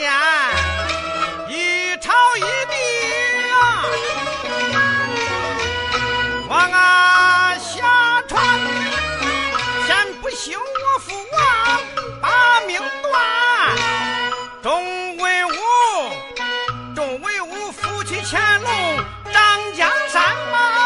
前，一朝一地啊，王啊下传，先不休我父啊，把命断。众威武，众威武，扶起乾隆，掌江山。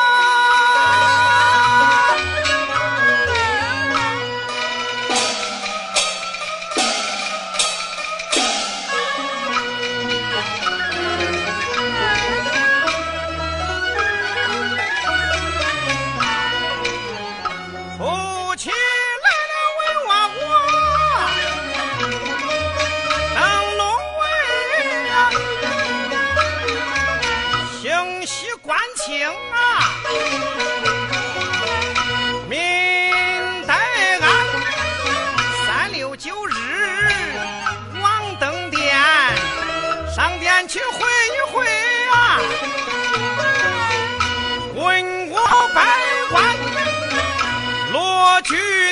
明待俺三六九日往登殿，上殿去会一会啊，问我百官罗举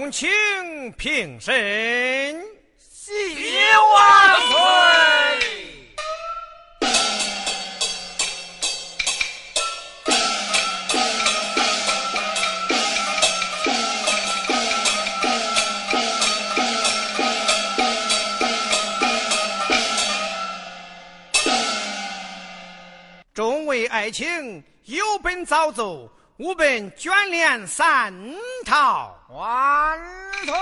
众卿平身。喜万岁！众位爱卿，有本早奏，无本卷帘三套。万岁！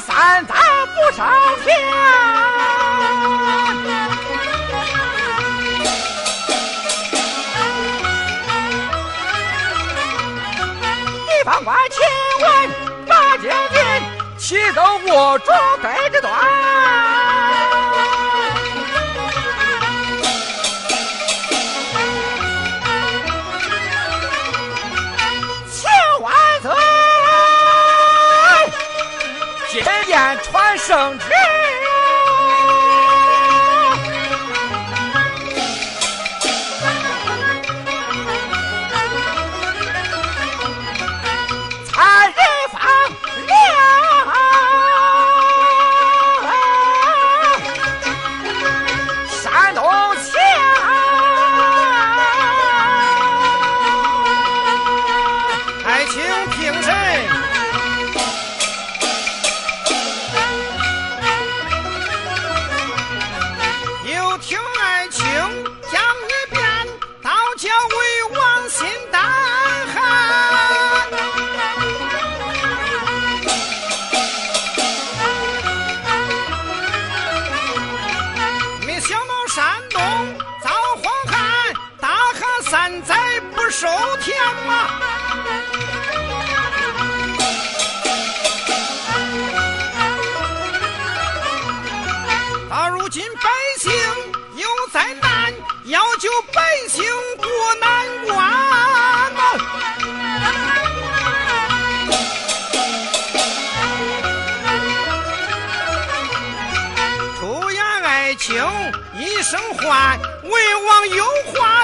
三载不上天。地方官请问八将军，岂走我主带着断。今天传圣旨。换魏王有话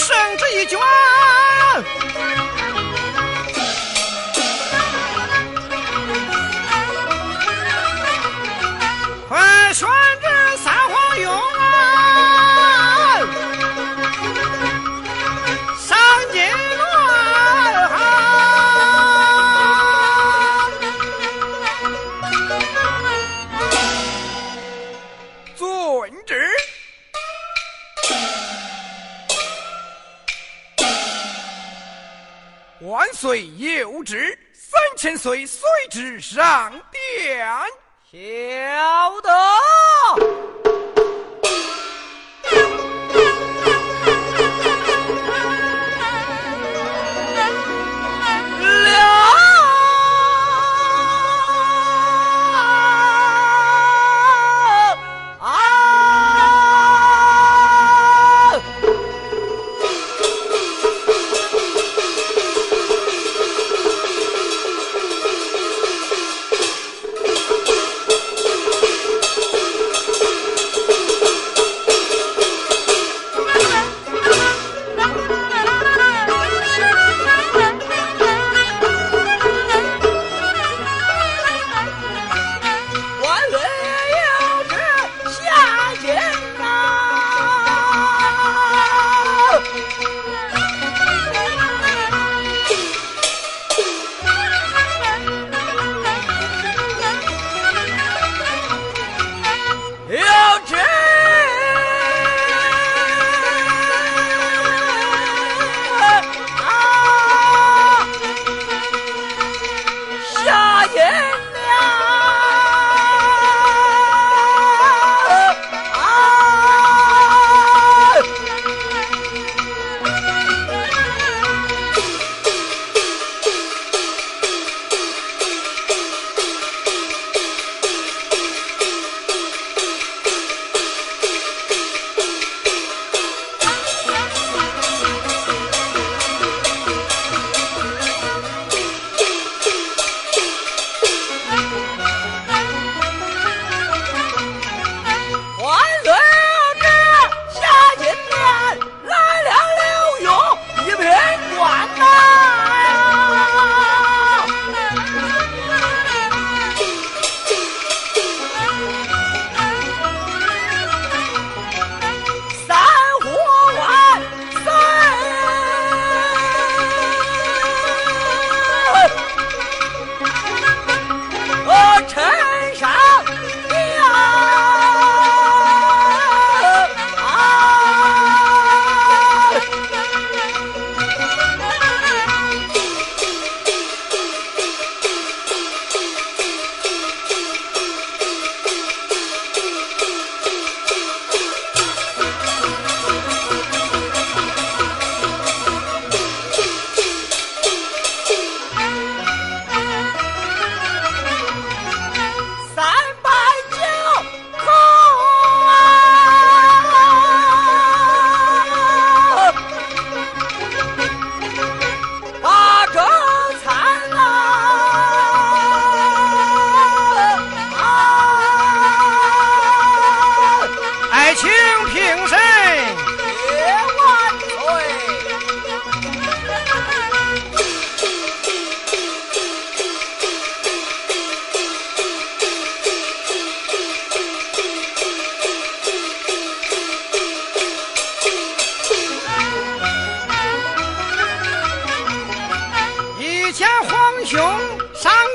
胜之一决。岁有旨，三千岁随之上殿。晓得。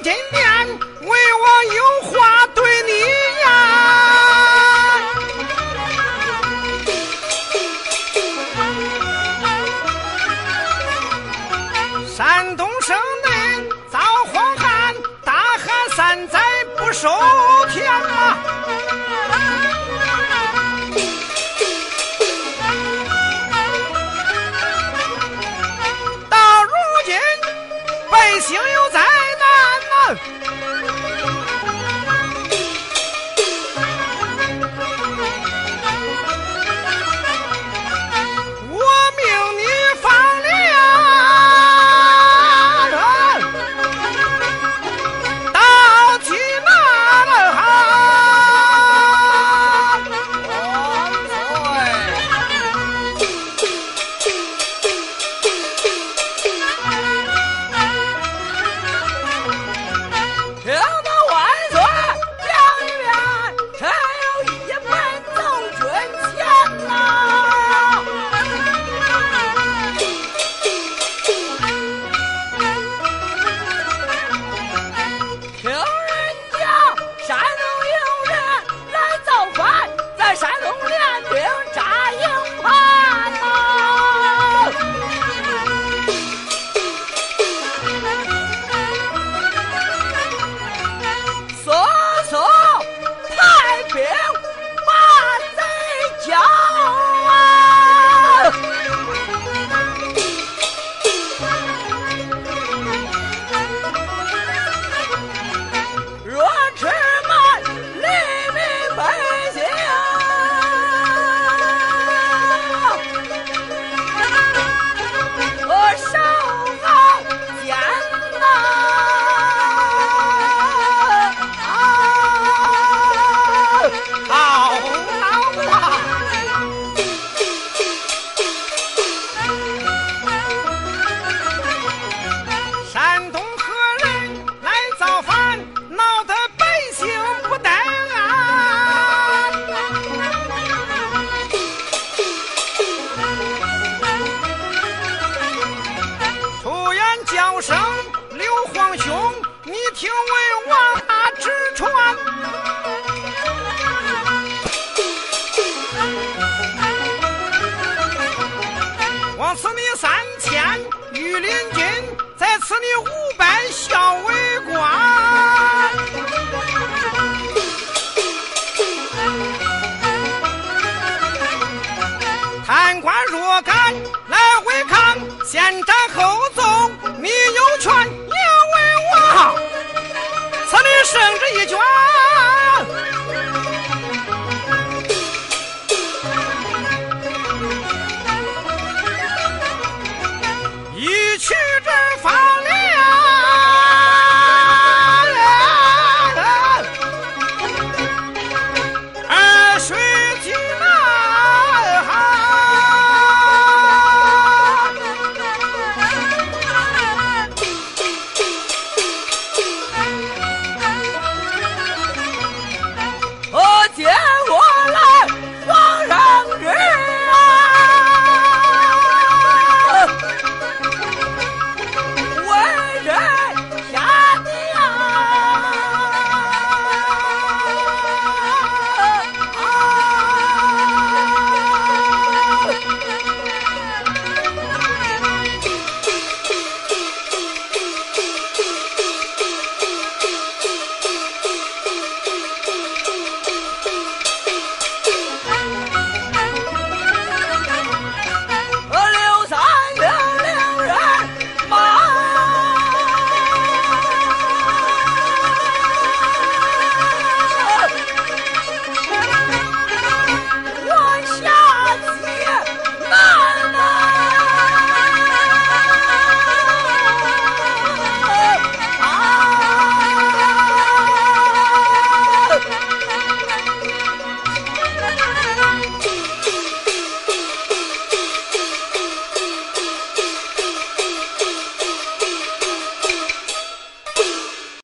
entiende? 小薇